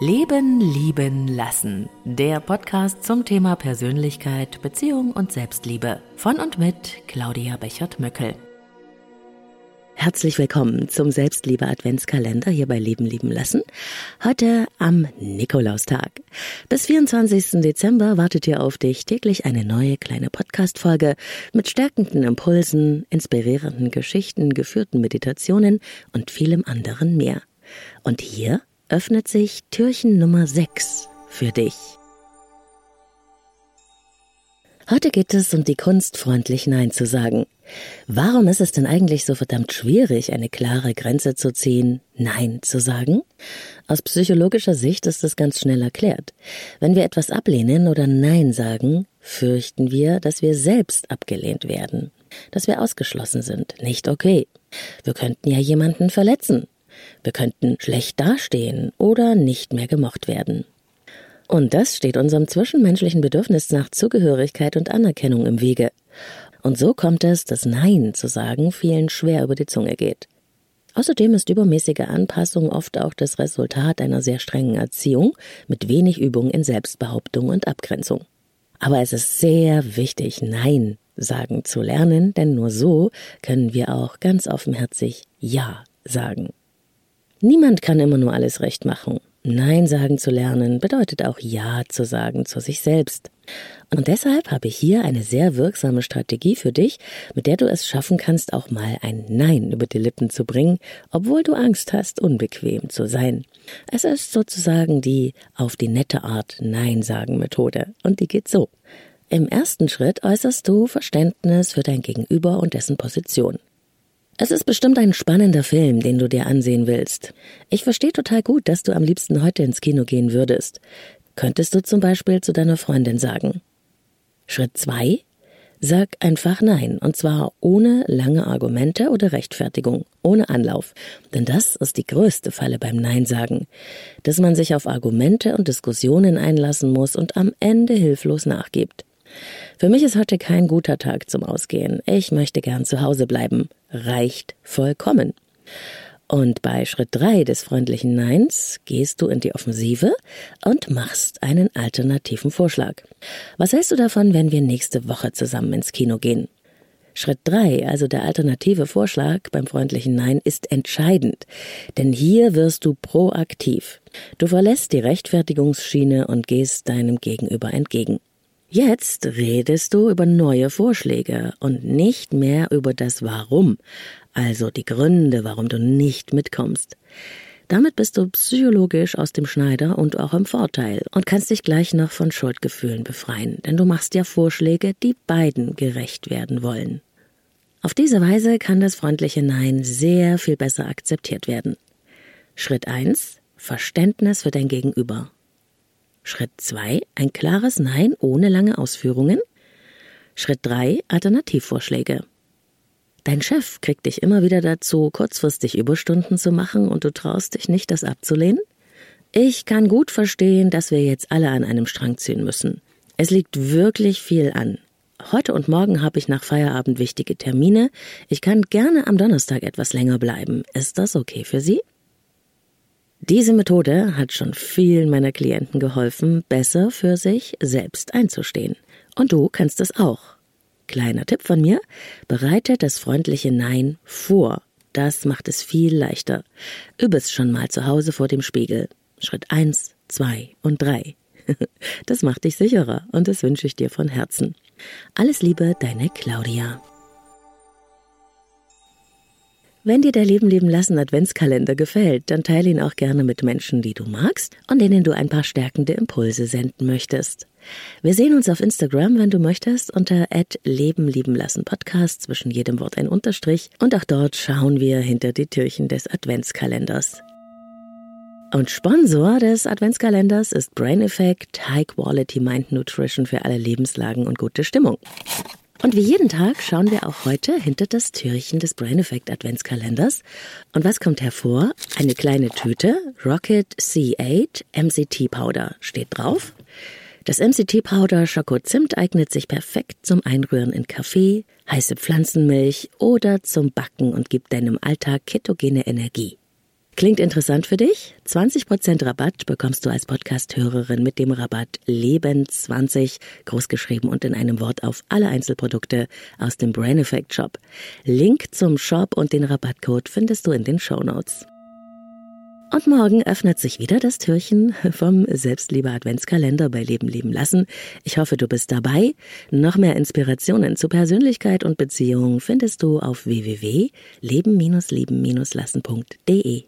Leben, Lieben, Lassen. Der Podcast zum Thema Persönlichkeit, Beziehung und Selbstliebe. Von und mit Claudia Bechert-Möckel. Herzlich willkommen zum Selbstliebe-Adventskalender hier bei Leben, Lieben, Lassen. Heute am Nikolaustag. Bis 24. Dezember wartet hier auf dich täglich eine neue kleine Podcast-Folge mit stärkenden Impulsen, inspirierenden Geschichten, geführten Meditationen und vielem anderen mehr. Und hier öffnet sich Türchen Nummer 6 für dich. Heute geht es um die Kunst, freundlich Nein zu sagen. Warum ist es denn eigentlich so verdammt schwierig, eine klare Grenze zu ziehen, Nein zu sagen? Aus psychologischer Sicht ist es ganz schnell erklärt. Wenn wir etwas ablehnen oder Nein sagen, fürchten wir, dass wir selbst abgelehnt werden, dass wir ausgeschlossen sind. Nicht okay. Wir könnten ja jemanden verletzen. Wir könnten schlecht dastehen oder nicht mehr gemocht werden. Und das steht unserem zwischenmenschlichen Bedürfnis nach Zugehörigkeit und Anerkennung im Wege. Und so kommt es, dass Nein zu sagen vielen schwer über die Zunge geht. Außerdem ist übermäßige Anpassung oft auch das Resultat einer sehr strengen Erziehung mit wenig Übung in Selbstbehauptung und Abgrenzung. Aber es ist sehr wichtig, Nein sagen zu lernen, denn nur so können wir auch ganz offenherzig Ja sagen. Niemand kann immer nur alles recht machen. Nein sagen zu lernen bedeutet auch Ja zu sagen zu sich selbst. Und deshalb habe ich hier eine sehr wirksame Strategie für dich, mit der du es schaffen kannst, auch mal ein Nein über die Lippen zu bringen, obwohl du Angst hast, unbequem zu sein. Es ist sozusagen die auf die nette Art Nein sagen Methode. Und die geht so. Im ersten Schritt äußerst du Verständnis für dein Gegenüber und dessen Position. Es ist bestimmt ein spannender Film, den du dir ansehen willst. Ich verstehe total gut, dass du am liebsten heute ins Kino gehen würdest. Könntest du zum Beispiel zu deiner Freundin sagen. Schritt zwei: Sag einfach Nein, und zwar ohne lange Argumente oder Rechtfertigung, ohne Anlauf. Denn das ist die größte Falle beim Nein sagen, dass man sich auf Argumente und Diskussionen einlassen muss und am Ende hilflos nachgibt. Für mich ist heute kein guter Tag zum Ausgehen. Ich möchte gern zu Hause bleiben. Reicht vollkommen. Und bei Schritt drei des freundlichen Neins gehst du in die Offensive und machst einen alternativen Vorschlag. Was hältst du davon, wenn wir nächste Woche zusammen ins Kino gehen? Schritt drei, also der alternative Vorschlag beim freundlichen Nein, ist entscheidend, denn hier wirst du proaktiv. Du verlässt die Rechtfertigungsschiene und gehst deinem Gegenüber entgegen. Jetzt redest du über neue Vorschläge und nicht mehr über das Warum, also die Gründe, warum du nicht mitkommst. Damit bist du psychologisch aus dem Schneider und auch im Vorteil und kannst dich gleich noch von Schuldgefühlen befreien, denn du machst ja Vorschläge, die beiden gerecht werden wollen. Auf diese Weise kann das freundliche Nein sehr viel besser akzeptiert werden. Schritt eins: Verständnis für dein Gegenüber. Schritt 2 ein klares Nein ohne lange Ausführungen. Schritt 3 Alternativvorschläge. Dein Chef kriegt dich immer wieder dazu, kurzfristig Überstunden zu machen und du traust dich nicht, das abzulehnen? Ich kann gut verstehen, dass wir jetzt alle an einem Strang ziehen müssen. Es liegt wirklich viel an. Heute und morgen habe ich nach Feierabend wichtige Termine. Ich kann gerne am Donnerstag etwas länger bleiben. Ist das okay für Sie? Diese Methode hat schon vielen meiner Klienten geholfen, besser für sich selbst einzustehen. Und du kannst es auch. Kleiner Tipp von mir, bereite das freundliche Nein vor. Das macht es viel leichter. Übe es schon mal zu Hause vor dem Spiegel. Schritt eins, zwei und drei. Das macht dich sicherer und das wünsche ich dir von Herzen. Alles Liebe, deine Claudia. Wenn dir der Leben leben lassen Adventskalender gefällt, dann teile ihn auch gerne mit Menschen, die du magst und denen du ein paar stärkende Impulse senden möchtest. Wir sehen uns auf Instagram, wenn du möchtest, unter Leben lieben lassen Podcast, zwischen jedem Wort ein Unterstrich und auch dort schauen wir hinter die Türchen des Adventskalenders. Und Sponsor des Adventskalenders ist Brain Effect High Quality Mind Nutrition für alle Lebenslagen und gute Stimmung. Und wie jeden Tag schauen wir auch heute hinter das Türchen des Brain Effect Adventskalenders. Und was kommt hervor? Eine kleine Tüte Rocket C8 MCT Powder steht drauf. Das MCT Powder Schokozimt eignet sich perfekt zum Einrühren in Kaffee, heiße Pflanzenmilch oder zum Backen und gibt deinem Alltag ketogene Energie. Klingt interessant für dich? 20% Rabatt bekommst du als Podcast-Hörerin mit dem Rabatt Leben20, großgeschrieben und in einem Wort auf alle Einzelprodukte aus dem Brain Effect Shop. Link zum Shop und den Rabattcode findest du in den Show Notes. Und morgen öffnet sich wieder das Türchen vom Selbstliebe Adventskalender bei Leben leben lassen. Ich hoffe, du bist dabei. Noch mehr Inspirationen zu Persönlichkeit und Beziehung findest du auf www.leben-lieben-lassen.de.